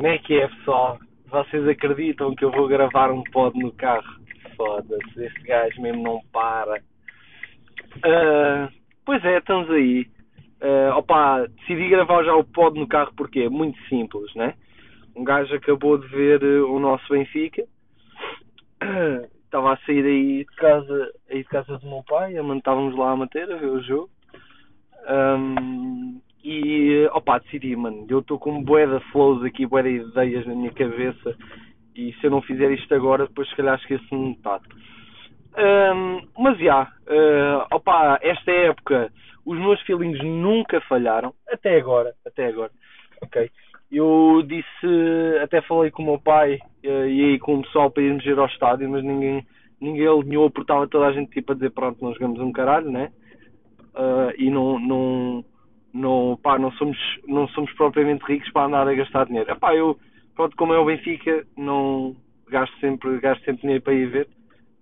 Como é que é, pessoal? Vocês acreditam que eu vou gravar um pod no carro? Foda-se, este gajo mesmo não para. Uh, pois é, estamos aí. Uh, opa, decidi gravar já o pod no carro porque é muito simples, né? Um gajo acabou de ver o nosso Benfica. Estava a sair aí de casa, aí de casa do meu pai, estávamos lá a manter a ver o jogo. Um, e opa, decidi, mano, eu estou com bué de flows aqui, bué de ideias na minha cabeça e se eu não fizer isto agora, depois se calhar esqueço-me metade. Um, mas já, uh, esta época os meus feelings nunca falharam, até agora, até agora, ok? Eu disse, até falei com o meu pai uh, e aí com o pessoal para irmos ir ao estádio, mas ninguém, ninguém alinhou, porque estava toda a gente tipo a dizer, pronto, não jogamos um caralho, né? Uh, e não, não, não, pá, não somos, não somos propriamente ricos para andar a gastar dinheiro. Epá, eu, pronto, como é o Benfica, não gasto sempre, gasto sempre dinheiro para ir ver,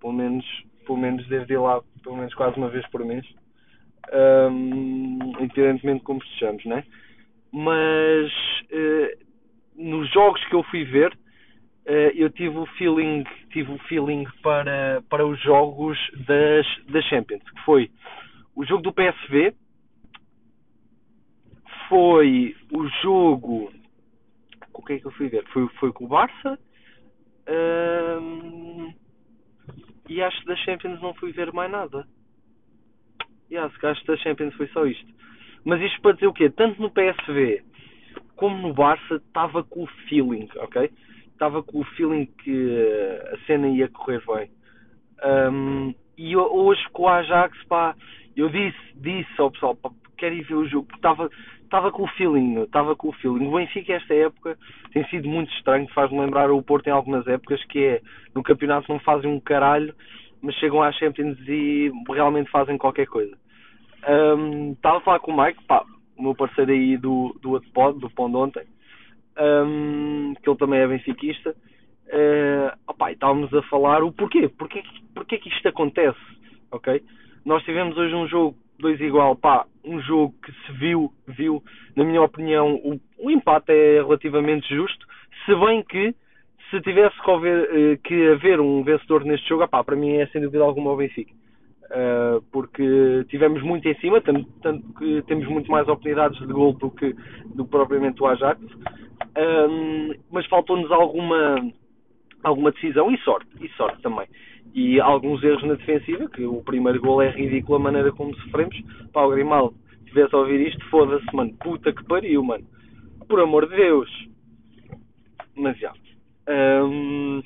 pelo menos, pelo menos ir lá, pelo menos quase uma vez por mês, um, independentemente de como estejamos, né? Mas uh, nos jogos que eu fui ver, uh, eu tive o feeling, tive o feeling para, para os jogos das, das Champions, que foi o jogo do PSV, foi o jogo. O que é que eu fui ver? Foi, foi com o Barça. Um, e acho que da Champions não fui ver mais nada. E acho que da Champions foi só isto. Mas isto para dizer o quê? Tanto no PSV como no Barça estava com o feeling, ok? Estava com o feeling que a cena ia correr bem. Um, e hoje com o Ajax, pá, eu disse, disse ao pessoal, pá, quero ir ver o jogo, porque estava, estava com o feeling, estava com o feeling. O Benfica esta época tem sido muito estranho, faz-me lembrar o Porto em algumas épocas, que é no campeonato não fazem um caralho, mas chegam às Champions e realmente fazem qualquer coisa. Um, estava a falar com o Mike, pá, o meu parceiro aí do, do outro pod, do de ontem, um, que ele também é benfiquista. Uh, opa, estávamos a falar o porquê, porquê, porquê que isto acontece, ok? Nós tivemos hoje um jogo dois igual, pá, um jogo que se viu, viu, na minha opinião, o, o empate é relativamente justo, se bem que se tivesse que haver, eh, que haver um vencedor neste jogo, pá, para mim é sem dúvida alguma o Benfica. Uh, porque tivemos muito em cima, tanto, tanto, que temos muito mais oportunidades de gol do que, do propriamente o Ajax, mas faltou-nos alguma, alguma decisão e sorte, e sorte também e alguns erros na defensiva, que o primeiro gol é ridículo a maneira como sofremos. Pá, o Grimaldo, se tivesse a ouvir isto, foda-se, mano, puta que pariu, mano. Por amor de Deus. Mas já. Um,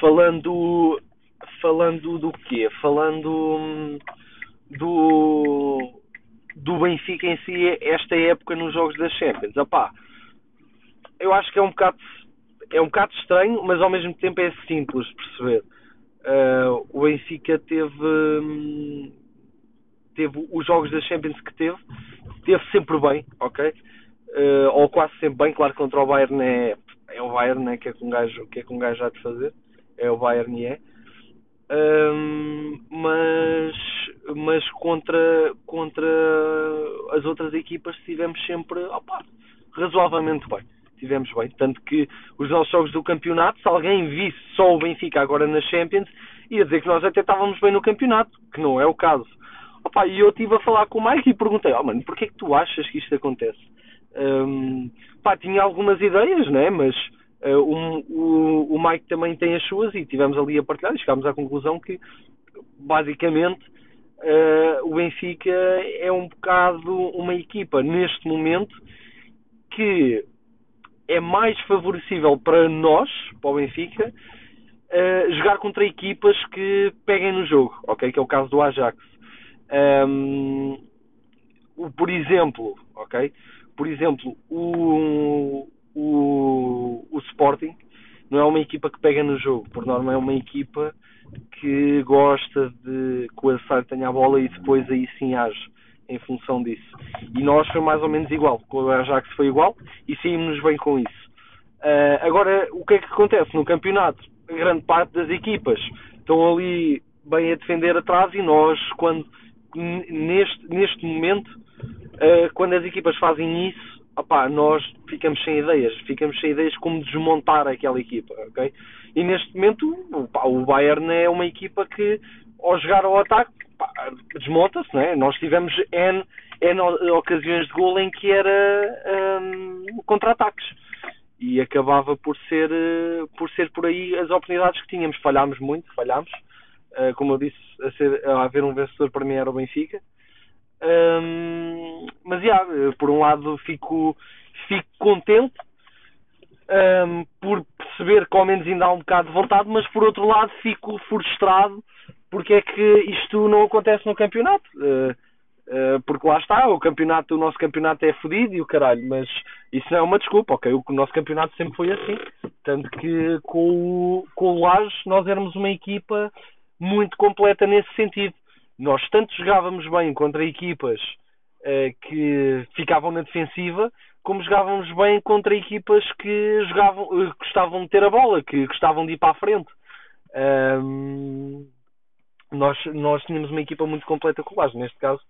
falando. Falando do quê? Falando do. Do Benfica em si, esta época nos jogos das Champions. Opá, eu acho que é um bocado é um bocado estranho, mas ao mesmo tempo é simples perceber. Uh, o Benfica teve, hum, teve os jogos da Champions que teve, teve sempre bem, ok? Uh, ou quase sempre bem, claro que contra o Bayern é, é o Bayern né, que é com um gajo, que é com um gajo já de fazer, é o Bayern e é. Um, mas mas contra, contra as outras equipas tivemos sempre opa, razoavelmente bem tivemos bem. Tanto que os nossos jogos do campeonato, se alguém visse só o Benfica agora na Champions, ia dizer que nós até estávamos bem no campeonato, que não é o caso. Opa, e eu estive a falar com o Mike e perguntei, oh mano, porquê é que tu achas que isto acontece? Um, pá, tinha algumas ideias, né? Mas uh, o, o, o Mike também tem as suas e tivemos ali a partilhar e chegámos à conclusão que basicamente uh, o Benfica é um bocado uma equipa neste momento que é mais favorecível para nós, para o Benfica, uh, jogar contra equipas que peguem no jogo, ok? Que é o caso do Ajax. Um, o, por exemplo, ok? Por exemplo, o, o, o Sporting não é uma equipa que pega no jogo, por norma é uma equipa que gosta de que o adversário tenha a bola e depois aí sim age em função disso. E nós foi mais ou menos igual. Com o Ajax foi igual e saímos bem com isso. Uh, agora, o que é que acontece no campeonato? A grande parte das equipas estão ali bem a defender atrás e nós, quando neste, neste momento, uh, quando as equipas fazem isso, opá, nós ficamos sem ideias, ficamos sem ideias como desmontar aquela equipa, ok? E neste momento opá, o Bayern é uma equipa que ao jogar ao ataque desmonta-se, não é? Nós tivemos N, N ocasiões de gol em que era um, contra-ataques e acabava por ser, por ser por aí as oportunidades que tínhamos. Falhámos muito, falhámos. Uh, como eu disse, a, ser, a haver um vencedor para mim era o Benfica. Um, mas, yeah, por um lado, fico, fico contente um, por perceber que ao menos ainda há um bocado de vontade, mas por outro lado, fico frustrado porque é que isto não acontece no campeonato. Uh, uh, porque lá está, o campeonato, o nosso campeonato é fodido e o caralho, mas isso não é uma desculpa, ok? O nosso campeonato sempre foi assim. Tanto que com o, com o Lages nós éramos uma equipa muito completa nesse sentido. Nós tanto jogávamos bem contra equipas uh, que ficavam na defensiva, como jogávamos bem contra equipas que jogavam, gostavam de ter a bola, que gostavam de ir para a frente. Um, nós, nós tínhamos uma equipa muito completa com o Lages. Neste caso,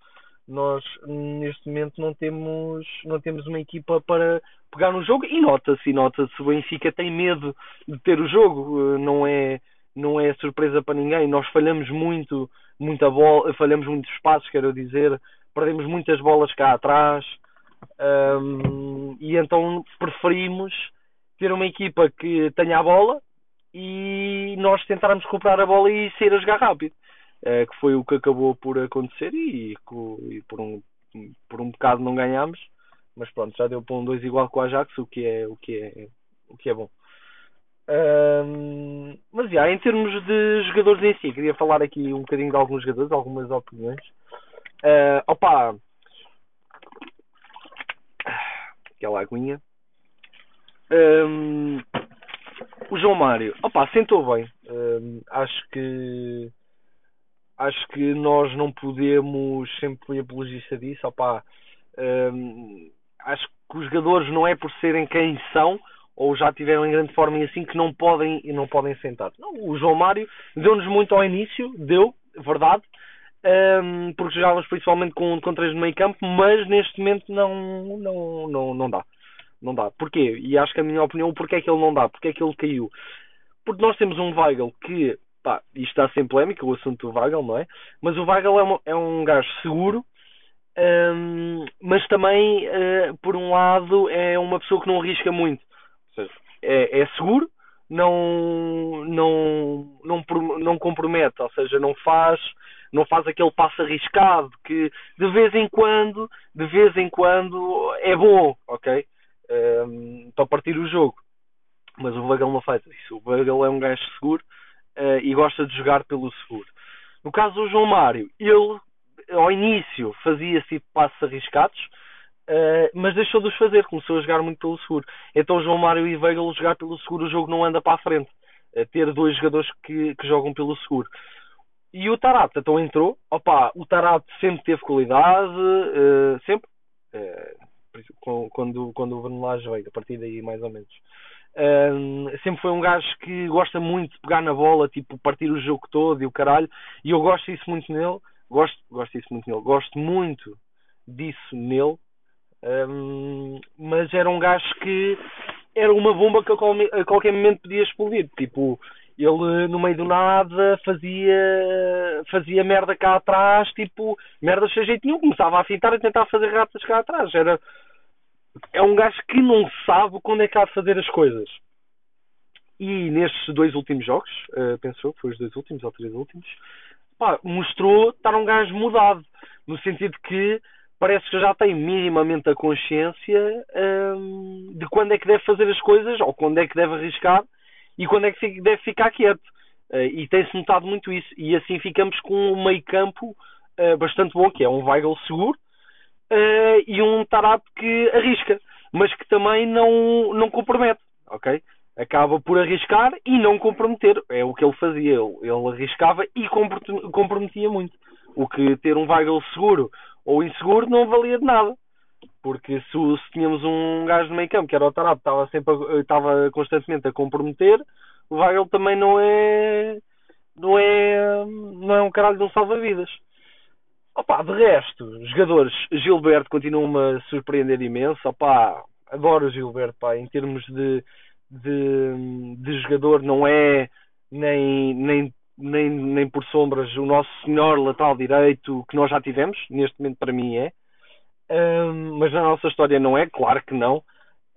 nós neste momento não temos, não temos uma equipa para pegar no jogo e nota-se, nota-se, o Benfica tem medo de ter o jogo, não é, não é surpresa para ninguém. Nós falhamos muito, muita bola, falhamos muitos espaços, quero dizer, perdemos muitas bolas cá atrás. Um, e então preferimos ter uma equipa que tenha a bola e nós tentarmos recuperar a bola e sair a jogar rápido. Uh, que foi o que acabou por acontecer e, e, por, um, por um bocado não ganhámos, mas pronto, já deu para um 2 igual com o Ajax, o que é, o que é, o que é bom. Um, mas já, em termos de jogadores em si, queria falar aqui um bocadinho de alguns jogadores, algumas opiniões. Uh, opa! Aquela aguinha. Um, o João Mário, opa, sentou bem. Um, acho que acho que nós não podemos sempre fui apologista disso, opa, um, acho que os jogadores não é por serem quem são, ou já tiveram em grande forma e assim que não podem e não podem sentar. Não, o João Mário deu-nos muito ao início, deu, verdade, um, porque jogávamos principalmente com, com três no meio campo, mas neste momento não, não, não, não dá. Não dá. Porquê? E acho que a minha opinião, porque é que ele não dá? Porque é que ele caiu? Porque nós temos um Weigl que, pá, isto está sem polémica, o assunto do Weigl, não é? Mas o Weigl é, uma, é um gajo seguro, um, mas também, uh, por um lado, é uma pessoa que não arrisca muito seja, é, é seguro, não, não, não, não compromete, ou seja, não faz, não faz aquele passo arriscado que de vez em quando, de vez em quando é bom, ok? Um, para partir o jogo. Mas o Weigl não faz isso. O Weigl é um gajo seguro uh, e gosta de jogar pelo seguro. No caso do João Mário, ele ao início fazia tipo passos arriscados, Uh, mas deixou de os fazer, começou a jogar muito pelo seguro. Então João Mário e Weigl jogar pelo seguro, o jogo não anda para a frente. Ter dois jogadores que, que jogam pelo seguro. E o Tarat então entrou. Opa, o Tarat sempre teve qualidade, uh, sempre. quando, quando o Vanelage veio, a partir daí mais ou menos. Sempre foi um gajo que gosta muito de pegar na bola, tipo, partir o jogo todo e o caralho. E eu gosto disso muito nele. Gosto, gosto disso muito nele. Gosto muito disso nele um, mas era um gajo que era uma bomba que a qualquer momento podia explodir. Tipo, ele no meio do nada fazia fazia merda cá atrás, tipo, merda sem jeito nenhum, começava a fintar e tentar fazer ratas cá atrás. Era é um gajo que não sabe quando é que há de fazer as coisas. E nestes dois últimos jogos, uh, pensou, foi os dois últimos ou três últimos, pá, mostrou estar um gajo mudado, no sentido que parece que já tem minimamente a consciência hum, de quando é que deve fazer as coisas ou quando é que deve arriscar e quando é que deve ficar quieto. Uh, e tem-se notado muito isso. E assim ficamos com um meio campo uh, bastante bom, que é um Weigl seguro uh, e um Tarap que arrisca, mas que também não, não compromete. ok? Acaba por arriscar e não comprometer. É o que ele fazia. Ele, ele arriscava e comprometia muito. O que ter um Weigl seguro ou inseguro não valia de nada. Porque se, se tínhamos um gajo no meio campo que era o Tarap, estava sempre estava constantemente a comprometer, o Weigl também não é não é não é um caralho de um salva-vidas. Opa, de resto, jogadores, Gilberto continua-me a surpreender imenso. Opa, adoro o Gilberto, pá, em termos de, de, de jogador, não é nem, nem, nem, nem por sombras o nosso senhor lateral direito que nós já tivemos, neste momento para mim é. Um, mas na nossa história não é, claro que não.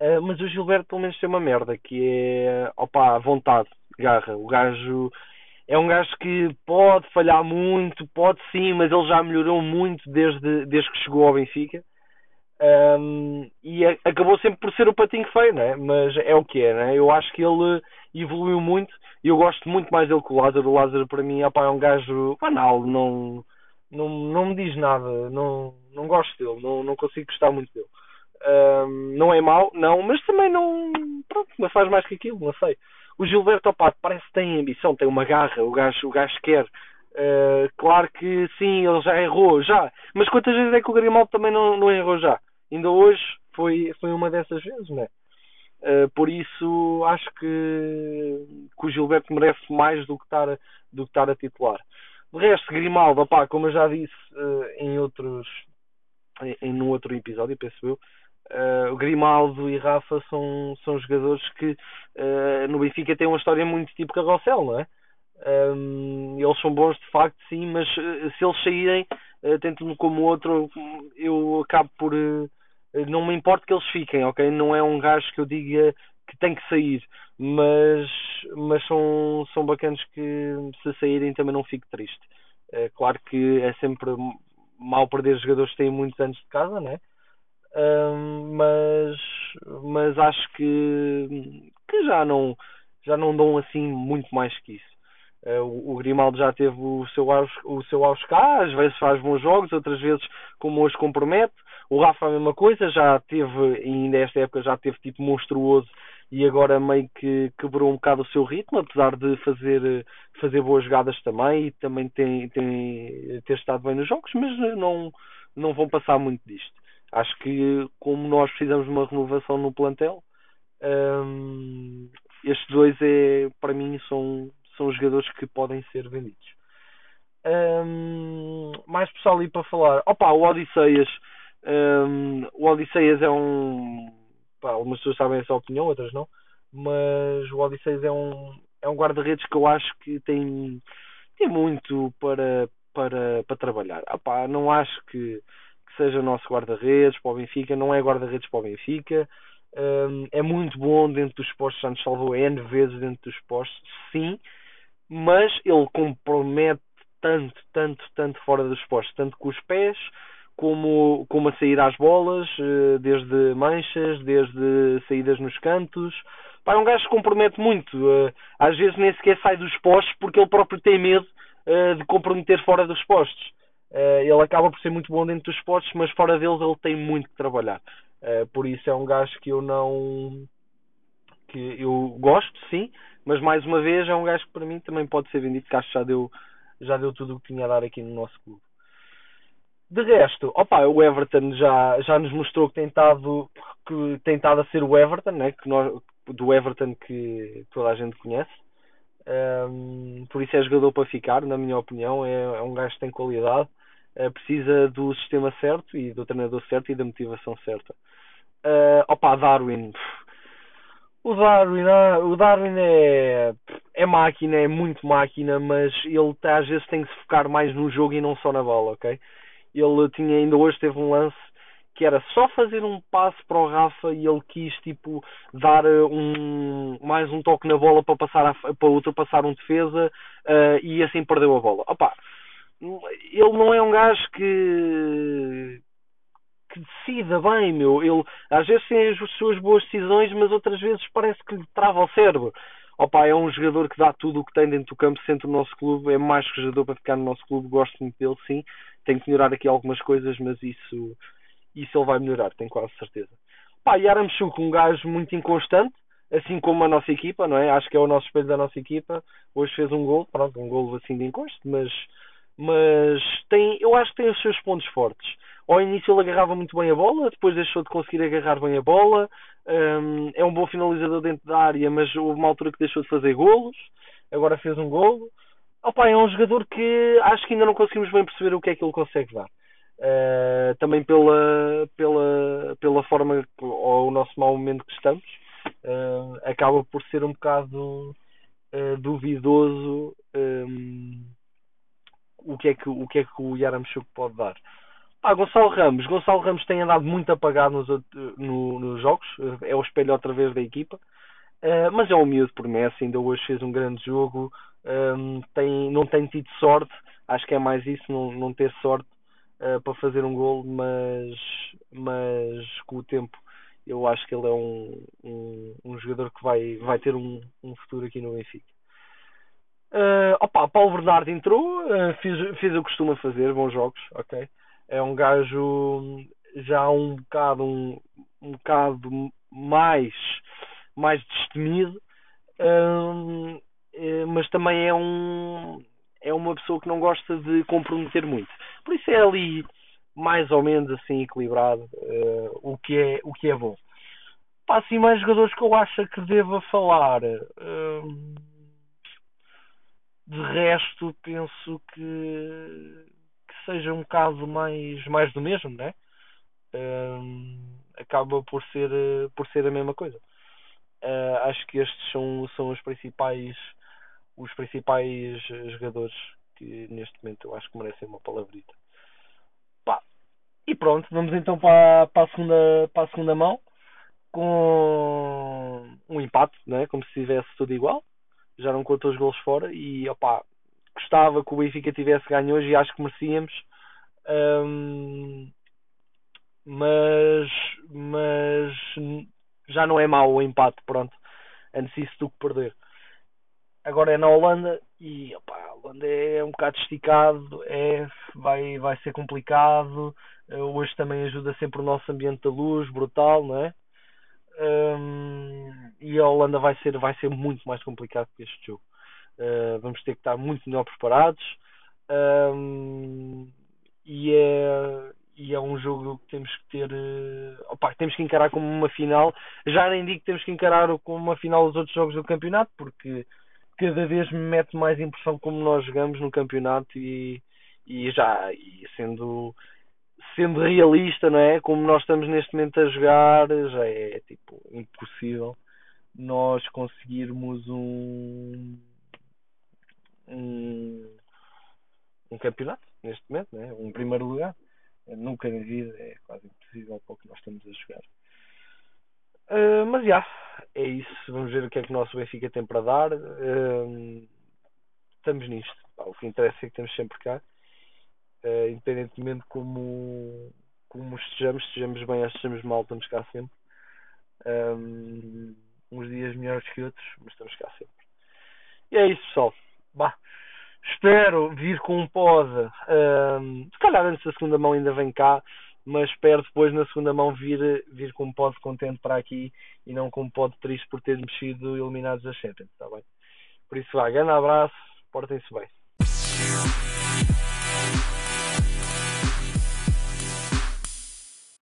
Uh, mas o Gilberto pelo menos tem uma merda que é opa, vontade, garra. O gajo é um gajo que pode falhar muito, pode sim, mas ele já melhorou muito desde, desde que chegou ao Benfica. Um, e a, acabou sempre por ser o patinho feio, né? mas é o que é. Né? Eu acho que ele evoluiu muito e eu gosto muito mais dele que o Lázaro. O Lázaro, para mim, opa, é um gajo banal, não, não, não me diz nada, não, não gosto dele, não, não consigo gostar muito dele. Um, não é mau, não, mas também não. Pronto, mas faz mais que aquilo, não sei. O Gilberto Opato parece que tem ambição, tem uma garra, o gajo, o gajo quer. Uh, claro que sim, ele já errou, já. Mas quantas vezes é que o Grimaldo também não, não errou já? Ainda hoje foi, foi uma dessas vezes, não é? Uh, por isso acho que, que, o Gilberto merece mais do que estar, do que estar a titular. De resto, Grimaldo, opá, como eu já disse uh, em outros em, em um outro episódio, penso eu, Uh, Grimaldo e Rafa são, são jogadores que uh, no Benfica têm uma história muito tipo carrossel, não é? Um, eles são bons de facto, sim, mas uh, se eles saírem, uh, tanto um como o outro, eu acabo por. não me importa que eles fiquem, ok? Não é um gajo que eu diga que tem que sair, mas, mas são, são bacanas que se saírem também não fico triste. claro que é sempre mal perder jogadores que têm muitos anos de casa, né? Um, mas, mas acho que, que já não já não dão assim muito mais que isso. Uh, o, o Grimaldo já teve o seu, auge, o seu auge cá, às vezes faz bons jogos, outras vezes como hoje compromete. O Rafa a mesma coisa, já teve, ainda esta época já teve tipo monstruoso e agora meio que quebrou um bocado o seu ritmo, apesar de fazer, fazer boas jogadas também e também tem, tem ter estado bem nos jogos, mas não, não vão passar muito disto. Acho que como nós precisamos de uma renovação no plantel, um, estes dois é, para mim são, são jogadores que podem ser vendidos. Um, mais pessoal ali para falar. Opa, o Odisseias. Um, o Odisseias é um. Pá, algumas pessoas sabem essa opinião, outras não. Mas o Odisseias é um, é um guarda-redes que eu acho que tem, tem muito para, para, para trabalhar. Opa, não acho que que seja nosso guarda-redes para o Benfica, não é guarda-redes para o Benfica. Um, é muito bom dentro dos postos, já nos salvou N vezes dentro dos postos, sim, mas ele compromete tanto, tanto, tanto fora dos postos, tanto com os pés, como, como a sair às bolas, eh, desde manchas, desde saídas nos cantos. Pá, é um gajo que compromete muito. Eh, às vezes nem sequer sai dos postos porque ele próprio tem medo eh, de comprometer fora dos postos. Uh, ele acaba por ser muito bom dentro dos postos, mas fora deles ele tem muito que trabalhar. Uh, por isso é um gajo que eu não. que eu gosto, sim, mas mais uma vez é um gajo que para mim também pode ser vendido, que acho que já deu, já deu tudo o que tinha a dar aqui no nosso clube. De resto, opa, o Everton já, já nos mostrou que tem estado, que tem estado a ser o Everton, né? que nós, do Everton que toda a gente conhece. Um, por isso é jogador para ficar, na minha opinião. É, é um gajo que tem qualidade. Eh, precisa do sistema certo e do treinador certo e da motivação certa. Uh, opa, Darwin. O Darwin, ah, o Darwin é, é máquina, é muito máquina, mas ele tá, às vezes tem que se focar mais no jogo e não só na bola, ok? Ele tinha ainda hoje teve um lance que era só fazer um passo para o Rafa e ele quis tipo dar eh, um mais um toque na bola para passar a, para ultrapassar um defesa uh, e assim perdeu a bola. Opa, ele não é um gajo que que decida bem, meu. Ele às vezes tem as suas boas decisões, mas outras vezes parece que lhe trava o cérebro. Opa, é um jogador que dá tudo o que tem dentro do campo, sente o nosso clube, é mais que jogador para ficar no nosso clube, gosto muito dele, sim. Tem que melhorar aqui algumas coisas, mas isso, isso ele vai melhorar, tenho quase certeza. Pá, e Aramchuk, um gajo muito inconstante, assim como a nossa equipa, não é? Acho que é o nosso espelho da nossa equipa. Hoje fez um gol, pronto, um gol assim de encosto, mas mas tem, eu acho que tem os seus pontos fortes. Ao início ele agarrava muito bem a bola, depois deixou de conseguir agarrar bem a bola. Um, é um bom finalizador dentro da área, mas houve uma altura que deixou de fazer golos. Agora fez um golo. opa, é um jogador que acho que ainda não conseguimos bem perceber o que é que ele consegue dar. Uh, também pela, pela, pela forma ou o nosso mau momento que estamos, uh, acaba por ser um bocado uh, duvidoso um, o, que é que, o que é que o Yaramchuk pode dar. Ah, Gonçalo Ramos. Gonçalo Ramos tem andado muito apagado nos, no, nos jogos, é o espelho outra vez da equipa, mas é um miúdo promessa, ainda hoje fez um grande jogo, um, tem, não tem tido sorte, acho que é mais isso, não, não ter sorte uh, para fazer um gol, mas, mas com o tempo eu acho que ele é um, um, um jogador que vai, vai ter um, um futuro aqui no Benfica. Uh, opa, Paulo Bernardo entrou, uh, fez, fez o que costuma fazer, bons jogos, ok? É um gajo já um bocado um, um bocado mais mais destemido, uh, mas também é um é uma pessoa que não gosta de comprometer muito. Por isso é ali mais ou menos assim equilibrado, o, que é, o que é bom. Pá, assim, mais jogadores que eu acho que deva falar. Uh, de resto, penso que, que seja um caso mais, mais do mesmo, né? Uh, acaba por ser, por ser a mesma coisa. Uh, acho que estes são, são os principais os principais jogadores que neste momento eu acho que merecem uma palavrita. Pá. E pronto, vamos então para, para, a segunda, para a segunda mão com um empate, né? como se tivesse tudo igual. Já não contou os gols fora e opá, gostava que o Benfica tivesse ganho hoje e acho que merecíamos. Um, mas, mas já não é mau o empate, pronto. Antes isso do que perder agora é na Holanda e opa, a Holanda é um bocado esticado, é, vai, vai ser complicado. Uh, hoje também ajuda sempre o nosso ambiente da luz, brutal, não é? Um, e a Holanda vai ser, vai ser muito mais complicado que este jogo. Uh, vamos ter que estar muito melhor preparados. Um, e é, e é um jogo que temos que ter uh, opa, temos que encarar como uma final já nem digo que temos que encarar como uma final os outros jogos do campeonato porque cada vez me mete mais impressão como nós jogamos no campeonato e, e já e sendo sendo realista, não é? Como nós estamos neste momento a jogar, já é tipo impossível nós conseguirmos um um, um campeonato neste momento, não é? Um primeiro lugar. Nunca na vida é quase impossível para o que nós estamos a jogar. Uh, mas já, é isso. Vamos ver o que é que o nosso Benfica tem para dar. Uh, estamos nisto. O que interessa é que estamos sempre cá. Uh, independentemente como, como estejamos, estejamos bem ou estejamos mal, estamos cá sempre. Uns dias melhores que outros, mas estamos cá sempre. E é isso, pessoal. Bah, espero vir com um pod. Um, se calhar antes da segunda mão ainda vem cá mas espero depois na segunda mão vir, vir com um pod contente para aqui e não com um pod triste por ter mexido eliminados a Champions, está bem? Por isso, vá, grande abraço, portem-se bem.